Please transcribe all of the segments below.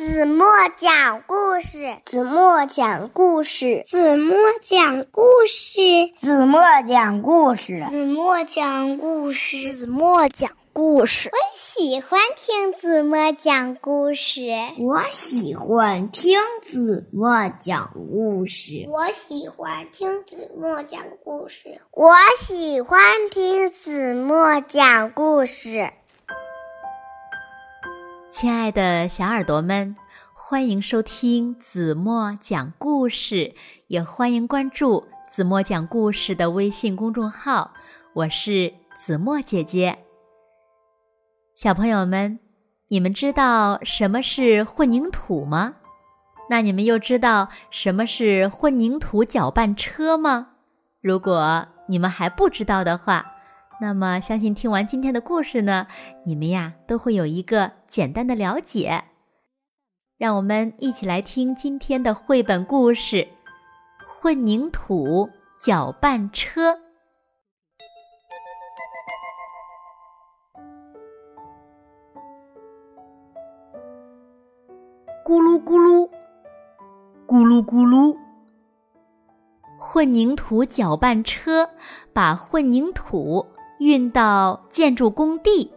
子墨讲故事，子墨讲故事，子墨讲故事，子墨讲故事，子墨讲故事，子墨讲故事。我喜欢听子墨讲故事，我喜欢听子墨讲故事，我喜欢听子墨讲故事，我喜欢听子墨讲故事。亲爱的小耳朵们，欢迎收听子墨讲故事，也欢迎关注子墨讲故事的微信公众号。我是子墨姐姐。小朋友们，你们知道什么是混凝土吗？那你们又知道什么是混凝土搅拌车吗？如果你们还不知道的话，那么，相信听完今天的故事呢，你们呀都会有一个简单的了解。让我们一起来听今天的绘本故事《混凝土搅拌车》。咕噜咕噜，咕噜咕噜。混凝土搅拌车把混凝土。运到建筑工地，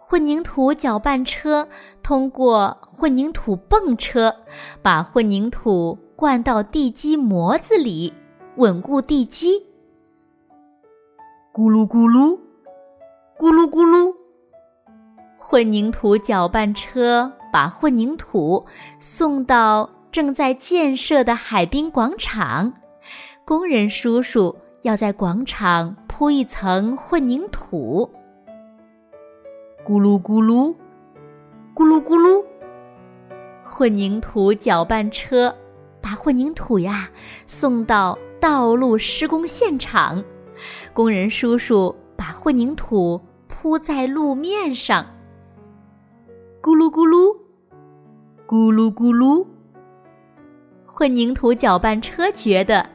混凝土搅拌车通过混凝土泵车，把混凝土灌到地基模子里，稳固地基。咕噜咕噜，咕噜咕噜，混凝土搅拌车把混凝土送到正在建设的海滨广场，工人叔叔要在广场。铺一层混凝土，咕噜咕噜，咕噜咕噜。混凝土搅拌车把混凝土呀送到道路施工现场，工人叔叔把混凝土铺在路面上，咕噜咕噜，咕噜咕噜。混凝土搅拌车觉得。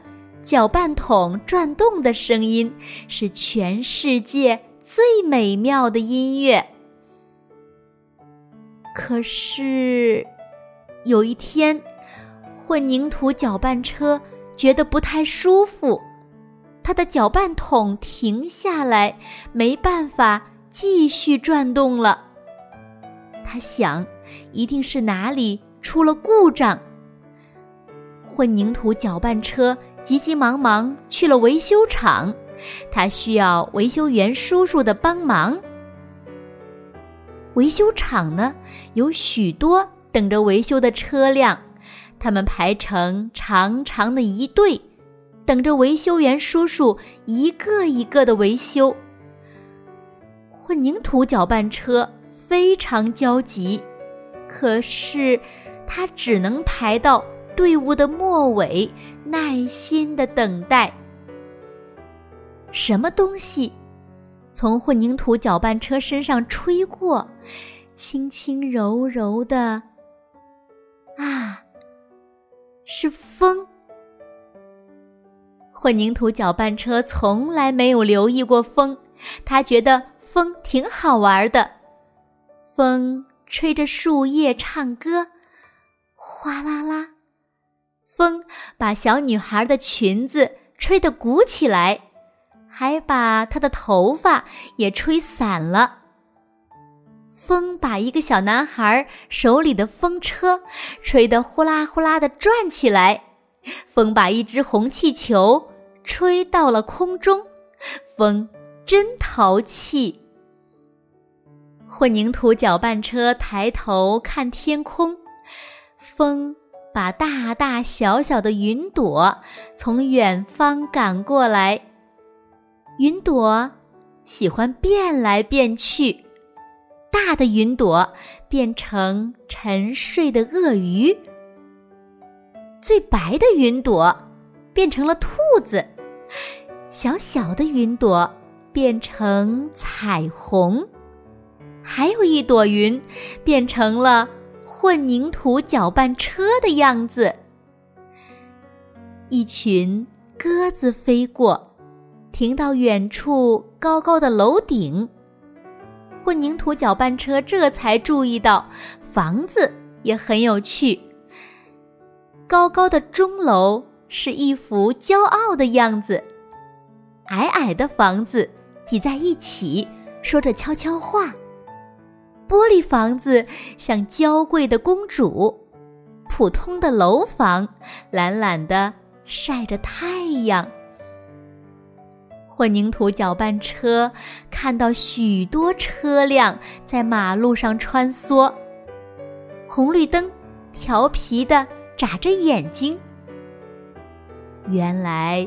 搅拌桶转动的声音是全世界最美妙的音乐。可是，有一天，混凝土搅拌车觉得不太舒服，它的搅拌桶停下来，没办法继续转动了。他想，一定是哪里出了故障。混凝土搅拌车。急急忙忙去了维修厂，他需要维修员叔叔的帮忙。维修厂呢，有许多等着维修的车辆，他们排成长长的一队，等着维修员叔叔一个一个的维修。混凝土搅拌车非常焦急，可是他只能排到队伍的末尾。耐心的等待。什么东西从混凝土搅拌车身上吹过，轻轻柔柔的。啊，是风。混凝土搅拌车从来没有留意过风，他觉得风挺好玩的。风吹着树叶唱歌，哗啦啦。风把小女孩的裙子吹得鼓起来，还把她的头发也吹散了。风把一个小男孩手里的风车吹得呼啦呼啦的转起来，风把一只红气球吹到了空中。风真淘气。混凝土搅拌车抬头看天空，风。把大大小小的云朵从远方赶过来，云朵喜欢变来变去，大的云朵变成沉睡的鳄鱼，最白的云朵变成了兔子，小小的云朵变成彩虹，还有一朵云变成了。混凝土搅拌车的样子。一群鸽子飞过，停到远处高高的楼顶。混凝土搅拌车这才注意到房子也很有趣。高高的钟楼是一副骄傲的样子，矮矮的房子挤在一起，说着悄悄话。玻璃房子像娇贵的公主，普通的楼房懒懒的晒着太阳。混凝土搅拌车看到许多车辆在马路上穿梭，红绿灯调皮的眨着眼睛。原来，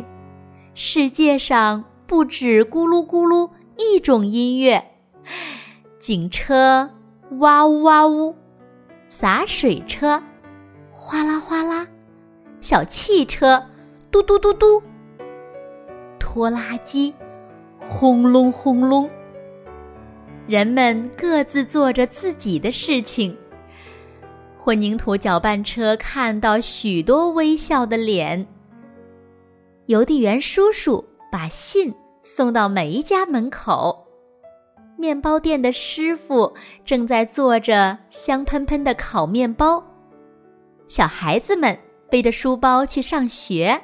世界上不止咕噜咕噜一种音乐。警车哇呜哇呜，洒水车哗啦哗啦，小汽车嘟嘟嘟嘟，拖拉机轰隆轰隆。人们各自做着自己的事情。混凝土搅拌车看到许多微笑的脸。邮递员叔叔把信送到每一家门口。面包店的师傅正在做着香喷喷的烤面包，小孩子们背着书包去上学。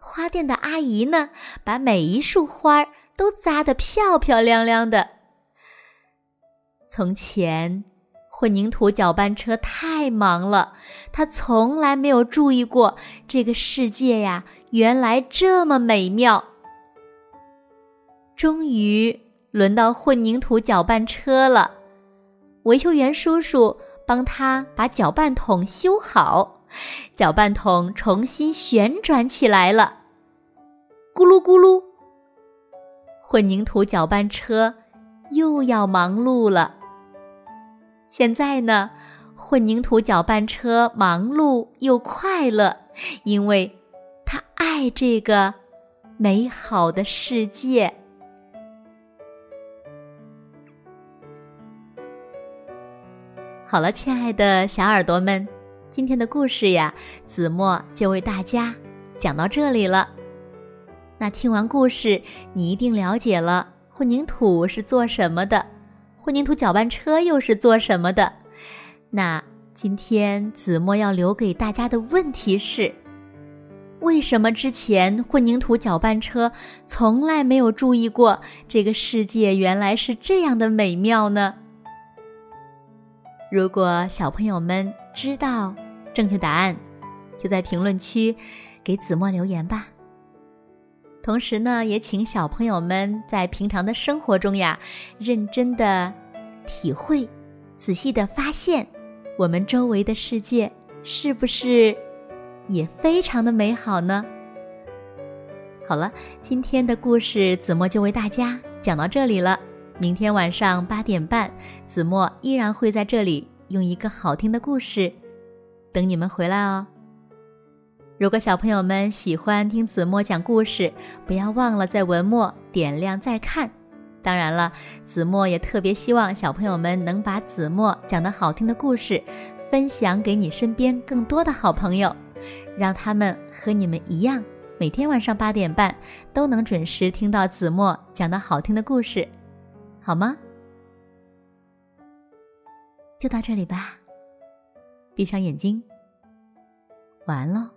花店的阿姨呢，把每一束花都扎得漂漂亮亮的。从前，混凝土搅拌车太忙了，他从来没有注意过这个世界呀，原来这么美妙。终于。轮到混凝土搅拌车了，维修员叔叔帮他把搅拌桶修好，搅拌桶重新旋转起来了，咕噜咕噜。混凝土搅拌车又要忙碌了。现在呢，混凝土搅拌车忙碌又快乐，因为他爱这个美好的世界。好了，亲爱的小耳朵们，今天的故事呀，子墨就为大家讲到这里了。那听完故事，你一定了解了混凝土是做什么的，混凝土搅拌车又是做什么的。那今天子墨要留给大家的问题是：为什么之前混凝土搅拌车从来没有注意过这个世界原来是这样的美妙呢？如果小朋友们知道正确答案，就在评论区给子墨留言吧。同时呢，也请小朋友们在平常的生活中呀，认真的体会、仔细的发现，我们周围的世界是不是也非常的美好呢？好了，今天的故事子墨就为大家讲到这里了。明天晚上八点半，子墨依然会在这里用一个好听的故事等你们回来哦。如果小朋友们喜欢听子墨讲故事，不要忘了在文末点亮再看。当然了，子墨也特别希望小朋友们能把子墨讲的好听的故事分享给你身边更多的好朋友，让他们和你们一样，每天晚上八点半都能准时听到子墨讲的好听的故事。好吗？就到这里吧。闭上眼睛，晚安喽。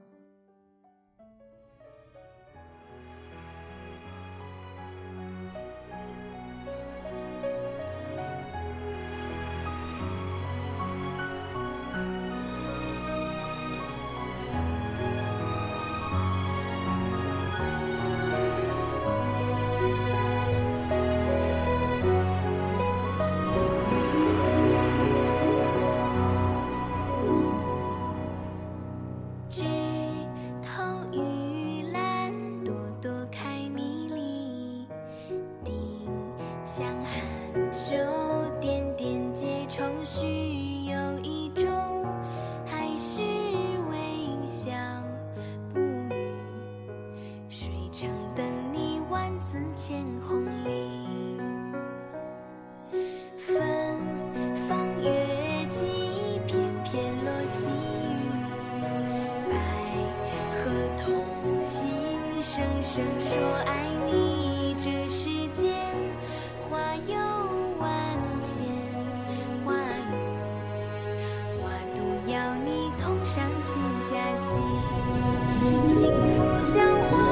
说爱你，这世间花有万千，花语，花都要你同上心下心，幸福相。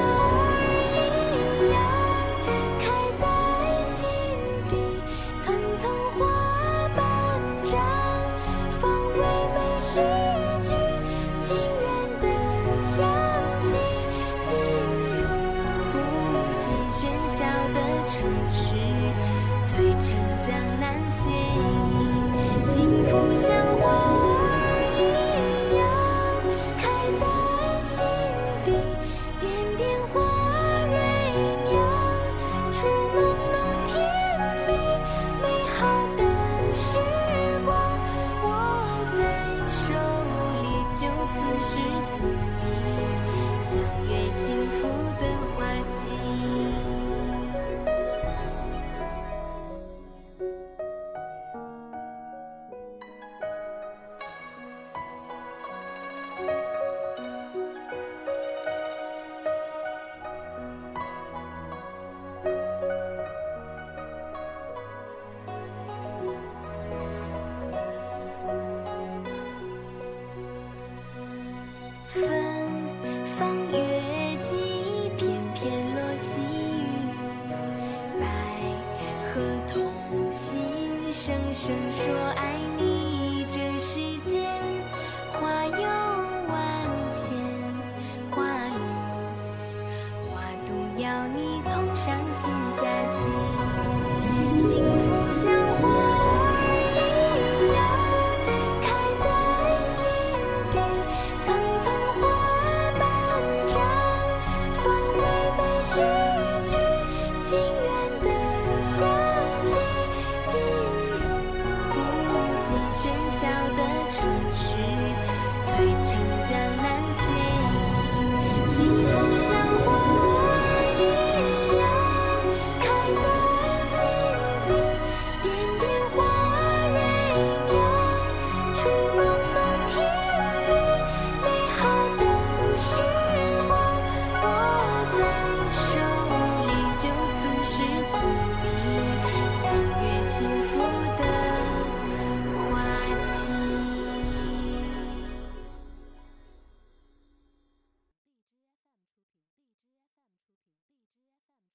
声声说爱你，这世间花有万千，花语花都要你同上心下心，幸福相